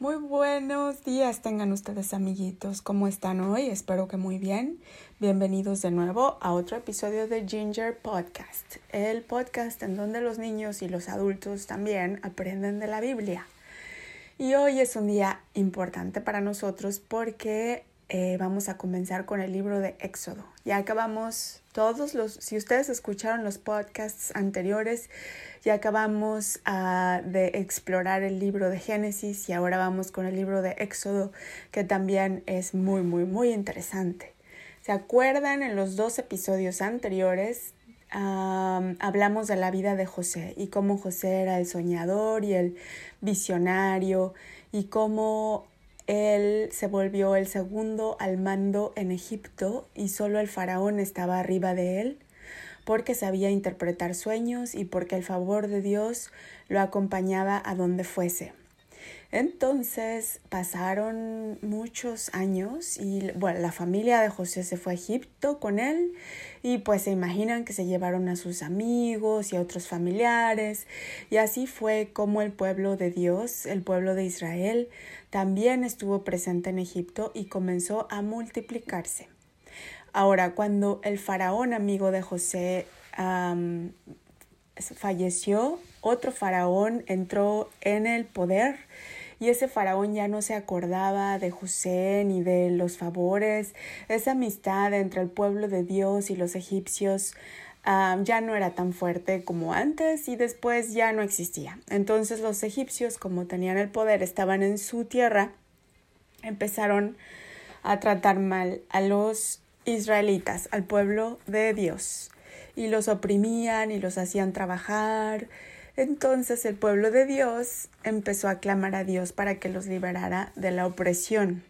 Muy buenos días tengan ustedes amiguitos. ¿Cómo están hoy? Espero que muy bien. Bienvenidos de nuevo a otro episodio de Ginger Podcast, el podcast en donde los niños y los adultos también aprenden de la Biblia. Y hoy es un día importante para nosotros porque eh, vamos a comenzar con el libro de Éxodo. Ya acabamos todos los, si ustedes escucharon los podcasts anteriores, ya acabamos uh, de explorar el libro de Génesis y ahora vamos con el libro de Éxodo, que también es muy, muy, muy interesante. ¿Se acuerdan en los dos episodios anteriores? Hablamos de la vida de José y cómo José era el soñador y el visionario y cómo él se volvió el segundo al mando en Egipto y solo el faraón estaba arriba de él porque sabía interpretar sueños y porque el favor de Dios lo acompañaba a donde fuese. Entonces pasaron muchos años y bueno, la familia de José se fue a Egipto con él y pues se imaginan que se llevaron a sus amigos y a otros familiares y así fue como el pueblo de Dios, el pueblo de Israel, también estuvo presente en Egipto y comenzó a multiplicarse. Ahora, cuando el faraón amigo de José falleció, otro faraón entró en el poder y ese faraón ya no se acordaba de José ni de los favores, esa amistad entre el pueblo de Dios y los egipcios ya no era tan fuerte como antes y después ya no existía. Entonces los egipcios, como tenían el poder, estaban en su tierra, empezaron a tratar mal a los israelitas, al pueblo de Dios, y los oprimían y los hacían trabajar. Entonces el pueblo de Dios empezó a clamar a Dios para que los liberara de la opresión.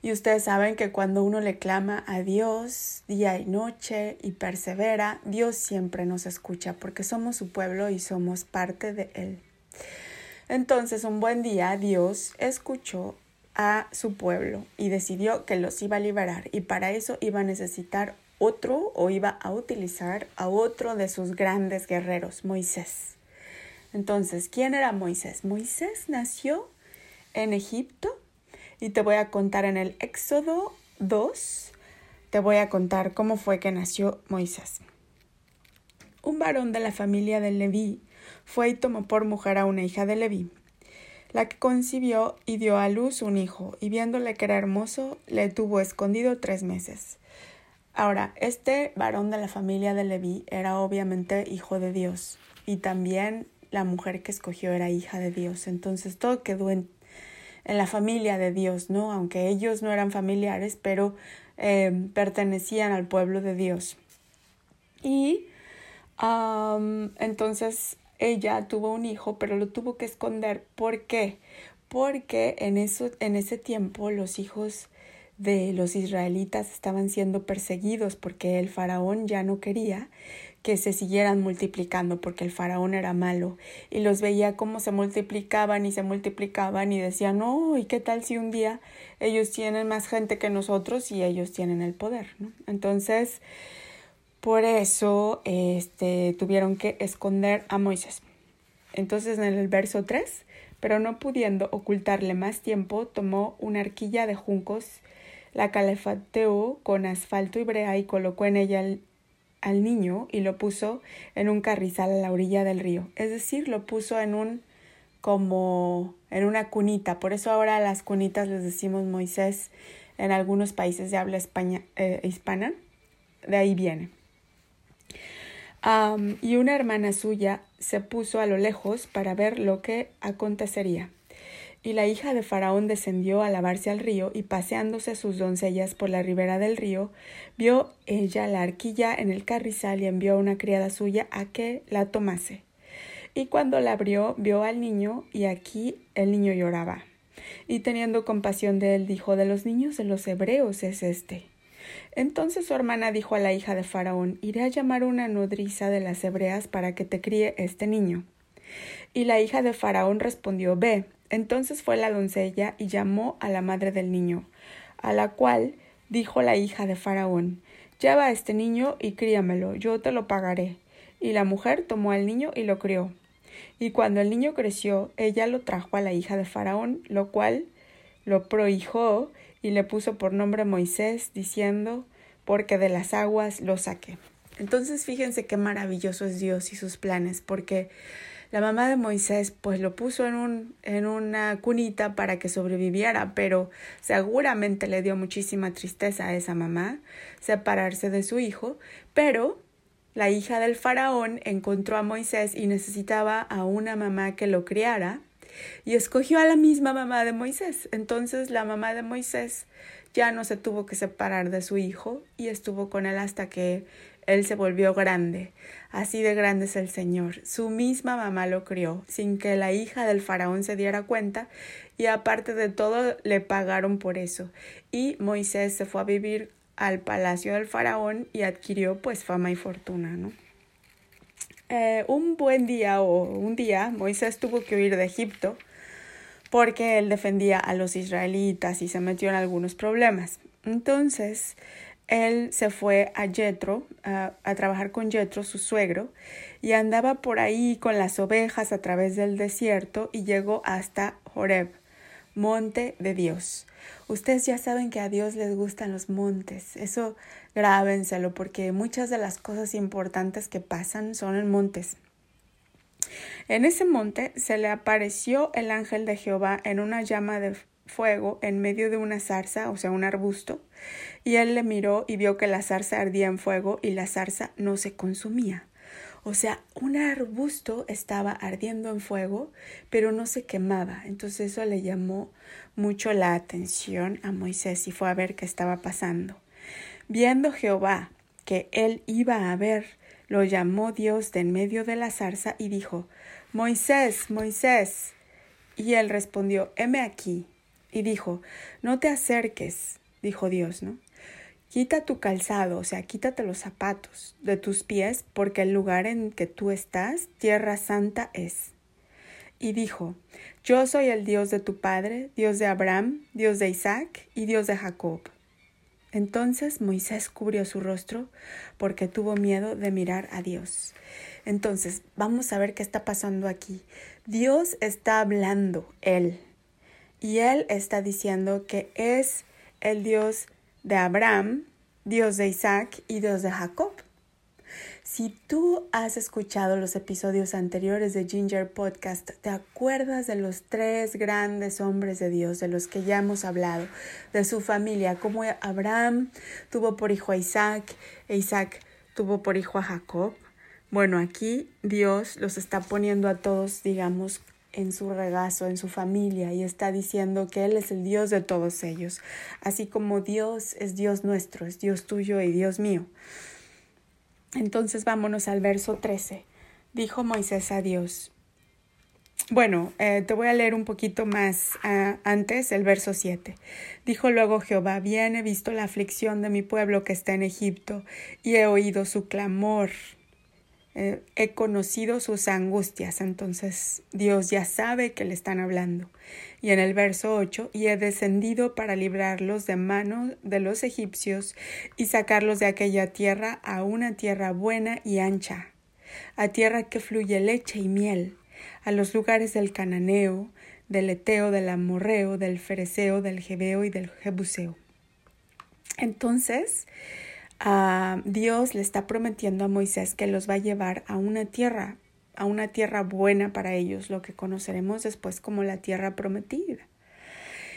Y ustedes saben que cuando uno le clama a Dios día y noche y persevera, Dios siempre nos escucha porque somos su pueblo y somos parte de Él. Entonces un buen día Dios escuchó a su pueblo y decidió que los iba a liberar y para eso iba a necesitar otro o iba a utilizar a otro de sus grandes guerreros, Moisés. Entonces, ¿quién era Moisés? Moisés nació en Egipto y te voy a contar en el Éxodo 2, te voy a contar cómo fue que nació Moisés. Un varón de la familia de Leví fue y tomó por mujer a una hija de Leví la que concibió y dio a luz un hijo, y viéndole que era hermoso, le tuvo escondido tres meses. Ahora, este varón de la familia de Leví era obviamente hijo de Dios, y también la mujer que escogió era hija de Dios. Entonces todo quedó en, en la familia de Dios, ¿no? Aunque ellos no eran familiares, pero eh, pertenecían al pueblo de Dios. Y entonces ella tuvo un hijo, pero lo tuvo que esconder. ¿Por qué? Porque en, eso, en ese tiempo los hijos de los israelitas estaban siendo perseguidos porque el faraón ya no quería que se siguieran multiplicando porque el faraón era malo y los veía cómo se multiplicaban y se multiplicaban y decían, no, ¿y qué tal si un día ellos tienen más gente que nosotros y ellos tienen el poder? ¿no? Entonces, por eso este, tuvieron que esconder a Moisés. Entonces en el verso 3, pero no pudiendo ocultarle más tiempo, tomó una arquilla de juncos, la calefateó con asfalto y brea y colocó en ella al, niño y lo puso en un carrizal a la orilla del río. Es decir, lo puso en un como en una cunita. Por eso ahora las cunitas les decimos Moisés en algunos países de habla España, eh, hispana. De ahí viene y una hermana suya se puso a lo lejos para ver lo que acontecería. Y la hija de Faraón descendió a lavarse al río, y paseándose sus doncellas por la ribera del río, vio ella la arquilla en el carrizal y envió a una criada suya a que la tomase. Y cuando la abrió, vio al niño, y aquí el niño lloraba. Y teniendo compasión de él, dijo de los niños de los hebreos es este. Entonces su hermana dijo a la hija de Faraón, iré a llamar una nodriza de las hebreas para que te críe este niño. Y la hija de Faraón respondió, ve. Entonces fue la doncella y llamó a la madre del niño, a la cual dijo la hija de Faraón, lleva a este niño y críamelo, yo te lo pagaré. Y la mujer tomó al niño y lo crió. Y cuando el niño creció, ella lo trajo a la hija de Faraón, lo cual lo prohijó y le puso por nombre Moisés, diciendo, porque de las aguas lo saqué. Entonces fíjense qué maravilloso es Dios y sus planes, porque la mamá de Moisés pues lo puso en, un, en una cunita para que sobreviviera, pero seguramente le dio muchísima tristeza a esa mamá separarse de su hijo, pero la hija del faraón encontró a Moisés y necesitaba a una mamá que lo criara y escogió a la misma mamá de Moisés. Entonces la mamá de Moisés ya no se tuvo que separar de su hijo y estuvo con él hasta que él se volvió grande. Así de grande es el Señor. Su misma mamá lo crió, sin que la hija del faraón se diera cuenta, y aparte de todo le pagaron por eso. Y Moisés se fue a vivir al palacio del faraón y adquirió pues fama y fortuna, ¿no? Eh, un buen día o un día Moisés tuvo que huir de Egipto porque él defendía a los israelitas y se metió en algunos problemas. Entonces, él se fue a Jetro, a, trabajar con Jetro, su suegro, y andaba por ahí con las ovejas a través del desierto y llegó hasta Horeb, monte de Dios. Ustedes ya saben que a Dios les gustan los montes, eso grábenselo porque muchas de las cosas importantes que pasan son en montes. En ese monte se le apareció el ángel de Jehová en una llama de fuego en medio de una zarza, o sea, un arbusto, y él le miró y vio que la zarza ardía en fuego y la zarza no se consumía. O sea, un arbusto estaba ardiendo en fuego, pero no se quemaba. Entonces eso le llamó mucho la atención a Moisés y fue a ver qué estaba pasando. Viendo Jehová que él iba a ver, lo llamó Dios de en medio de la zarza y dijo, Moisés, Moisés. Y él respondió, heme aquí. Y dijo, no te acerques, dijo Dios, ¿no? Quita tu calzado, o sea, quítate los zapatos de tus pies, porque el lugar en que tú estás, tierra santa es. Y dijo, Yo soy el Dios de tu padre, Dios de Abraham, Dios de Isaac y Dios de Jacob. Entonces Moisés cubrió su rostro porque tuvo miedo de mirar a Dios. Entonces, vamos a ver qué está pasando aquí. Dios está hablando, Él, y Él está diciendo que es el Dios de Abraham, Dios de Isaac y Dios de Jacob. Si tú has escuchado los episodios anteriores de Ginger Podcast, te acuerdas de los tres grandes hombres de Dios de los que ya hemos hablado, de su familia, como Abraham tuvo por hijo a Isaac e Isaac tuvo por hijo a Jacob. Bueno, aquí Dios los está poniendo a todos, digamos, en su regazo, en su familia, y está diciendo que Él es el Dios de todos ellos, así como Dios es Dios nuestro, es Dios tuyo y Dios mío. Entonces vámonos al verso 13. Dijo Moisés a Dios. Bueno, eh, te voy a leer un poquito más uh, antes, el verso 7. Dijo luego Jehová, bien he visto la aflicción de mi pueblo que está en Egipto, y he oído su clamor eh, he conocido sus angustias, entonces Dios ya sabe que le están hablando. Y en el verso 8, y he descendido para librarlos de mano de los egipcios y sacarlos de aquella tierra a una tierra buena y ancha, a tierra que fluye leche y miel, a los lugares del cananeo, del eteo, del amorreo, del fereceo, del jebeo y del jebuseo. Entonces, Dios le está prometiendo a Moisés que los va a llevar a una tierra, a una tierra buena para ellos, lo que conoceremos después como la tierra prometida.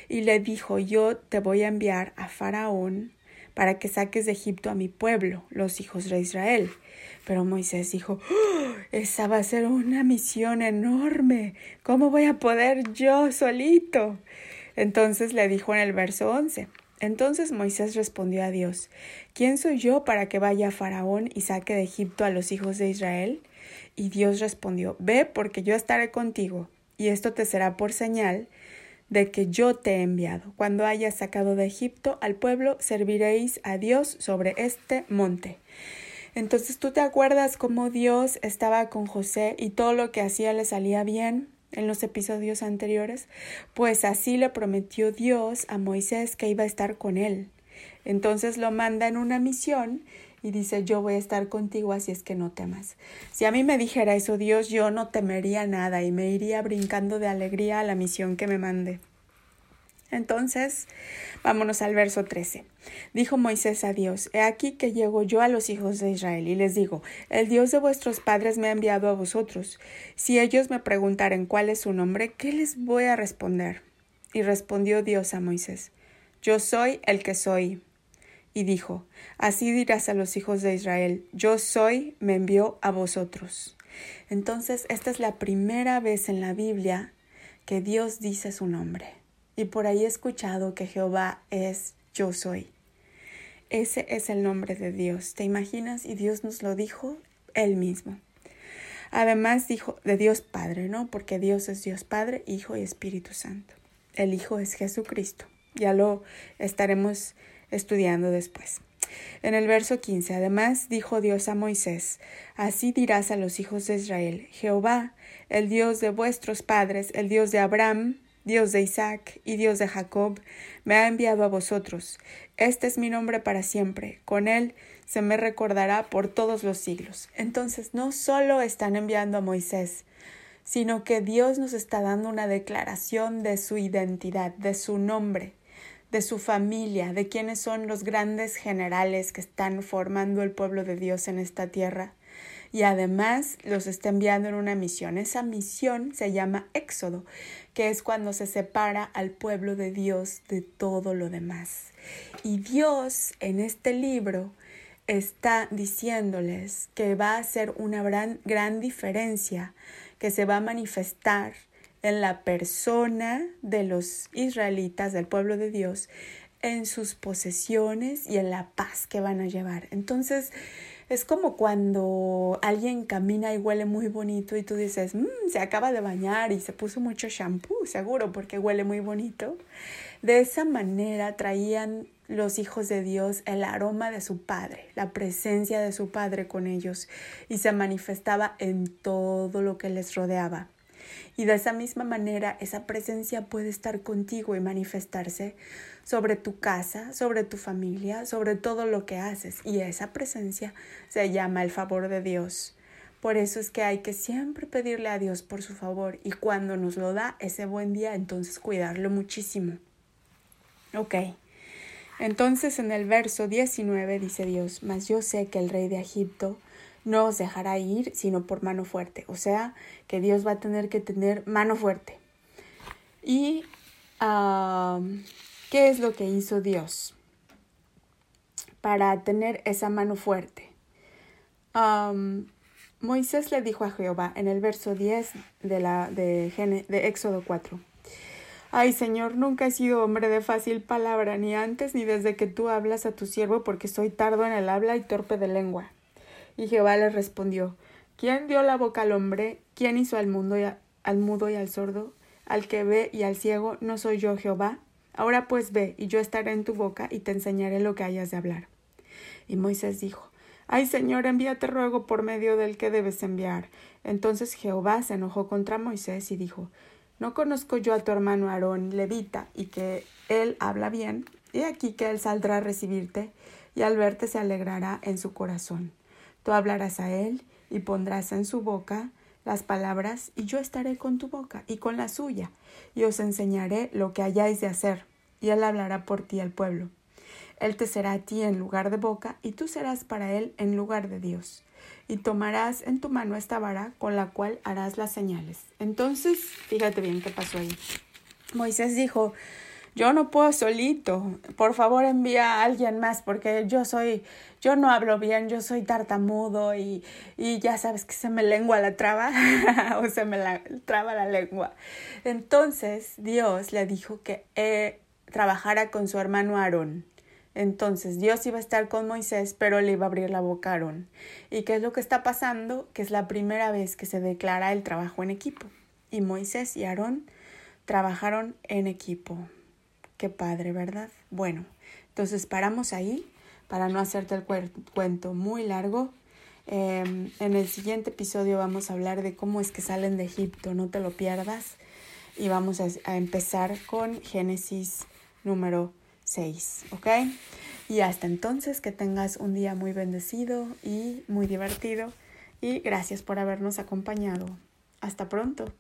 Y le dijo, yo te voy a enviar a Faraón para que saques de Egipto a mi pueblo, los hijos de Israel. Pero Moisés dijo, ¡Oh! esa va a ser una misión enorme. ¿Cómo voy a poder yo solito? Entonces le dijo en el verso 11, entonces Moisés respondió a Dios, ¿quién soy yo para que vaya a Faraón y saque de Egipto a los hijos de Israel? Y Dios respondió, Ve porque yo estaré contigo, y esto te será por señal de que yo te he enviado. Cuando hayas sacado de Egipto al pueblo, serviréis a Dios sobre este monte. Entonces tú te acuerdas cómo Dios estaba con José y todo lo que hacía le salía bien en los episodios anteriores, pues así le prometió Dios a Moisés que iba a estar con él. Entonces lo manda en una misión y dice, yo voy a estar contigo, así es que no temas. Si a mí me dijera eso Dios, yo no temería nada y me iría brincando de alegría a la misión que me mande. Entonces, vámonos al verso 13. Dijo Moisés a Dios, He aquí que llego yo a los hijos de Israel y les digo, El Dios de vuestros padres me ha enviado a vosotros. Si ellos me preguntaren cuál es su nombre, ¿qué les voy a responder? Y respondió Dios a Moisés, Yo soy el que soy. Y dijo, Así dirás a los hijos de Israel, Yo soy, me envió a vosotros. Entonces, esta es la primera vez en la Biblia que Dios dice su nombre y por ahí he escuchado que Jehová es yo soy. Ese es el nombre de Dios. ¿Te imaginas? Y Dios nos lo dijo él mismo. Además dijo de Dios Padre, ¿no? Porque Dios es Dios Padre, Hijo y Espíritu Santo. El Hijo es Jesucristo. Ya lo estaremos estudiando después. En el verso 15, además dijo Dios a Moisés, Así dirás a los hijos de Israel, Jehová, el Dios de vuestros padres, el Dios de Abraham, Dios de Isaac y Dios de Jacob, me ha enviado a vosotros. Este es mi nombre para siempre. Con él se me recordará por todos los siglos. Entonces no solo están enviando a Moisés, sino que Dios nos está dando una declaración de su identidad, de su nombre, de su familia, de quiénes son los grandes generales que están formando el pueblo de Dios en esta tierra y además los está enviando en una misión. Esa misión se llama Éxodo, que es cuando se separa al pueblo de Dios de todo lo demás. Y Dios en este libro está diciéndoles que va a hacer una gran, gran diferencia, que se va a manifestar en la persona de los israelitas, del pueblo de Dios, en sus posesiones y en la paz que van a llevar. Entonces, es como cuando alguien camina y huele muy bonito y tú dices, mmm, se acaba de bañar y se puso mucho shampoo, seguro, porque huele muy bonito. De esa manera traían los hijos de Dios el aroma de su Padre, la presencia de su Padre con ellos y se manifestaba en todo lo que les rodeaba. Y de esa misma manera esa presencia puede estar contigo y manifestarse sobre tu casa, sobre tu familia, sobre todo lo que haces. Y esa presencia se llama el favor de Dios. Por eso es que hay que siempre pedirle a Dios por su favor y cuando nos lo da ese buen día, entonces cuidarlo muchísimo. Ok. Entonces en el verso 19 dice Dios, mas yo sé que el rey de Egipto no os dejará ir sino por mano fuerte. O sea, que Dios va a tener que tener mano fuerte. ¿Y qué es lo que hizo Dios para tener esa mano fuerte? Moisés le dijo a Jehová en el verso 10 de, la, de, de Éxodo 4. Ay, Señor, nunca he sido hombre de fácil palabra, ni antes ni desde que tú hablas a tu siervo, porque soy tardo en el habla y torpe de lengua. Y Jehová le respondió, ¿quién dio la boca al hombre? ¿Quién hizo al, mundo y al mudo y al sordo? Al que ve y al ciego, ¿no soy yo Jehová? Ahora pues ve, y yo estaré en tu boca, y te enseñaré lo que hayas de hablar. Y Moisés dijo, Ay Señor, envíate ruego por medio del que debes enviar. Entonces Jehová se enojó contra Moisés y dijo, ¿No conozco yo a tu hermano Aarón, levita, y que él habla bien? He aquí que él saldrá a recibirte, y al verte se alegrará en su corazón. Tú hablarás a él y pondrás en su boca las palabras, y yo estaré con tu boca y con la suya, y os enseñaré lo que hayáis de hacer, y él hablará por ti al pueblo. Él te será a ti en lugar de boca, y tú serás para él en lugar de Dios. Y tomarás en tu mano esta vara con la cual harás las señales. Entonces, fíjate bien qué pasó ahí. Moisés dijo, yo no puedo solito, por favor envía a alguien más porque yo soy, yo no hablo bien, yo soy tartamudo y, y ya sabes que se me lengua la traba o se me la, traba la lengua. Entonces Dios le dijo que eh, trabajara con su hermano Aarón. Entonces Dios iba a estar con Moisés, pero le iba a abrir la boca a Aarón. ¿Y qué es lo que está pasando? Que es la primera vez que se declara el trabajo en equipo. Y Moisés y Aarón trabajaron en equipo. Qué padre, ¿verdad? Bueno, entonces paramos ahí para no hacerte el cuento muy largo. Em, en el siguiente episodio vamos a hablar de cómo es que salen de Egipto, no te lo pierdas. Y vamos a, a empezar con Génesis número 6, ¿ok? Y hasta entonces que tengas un día muy bendecido y muy divertido y gracias por habernos acompañado. Hasta pronto.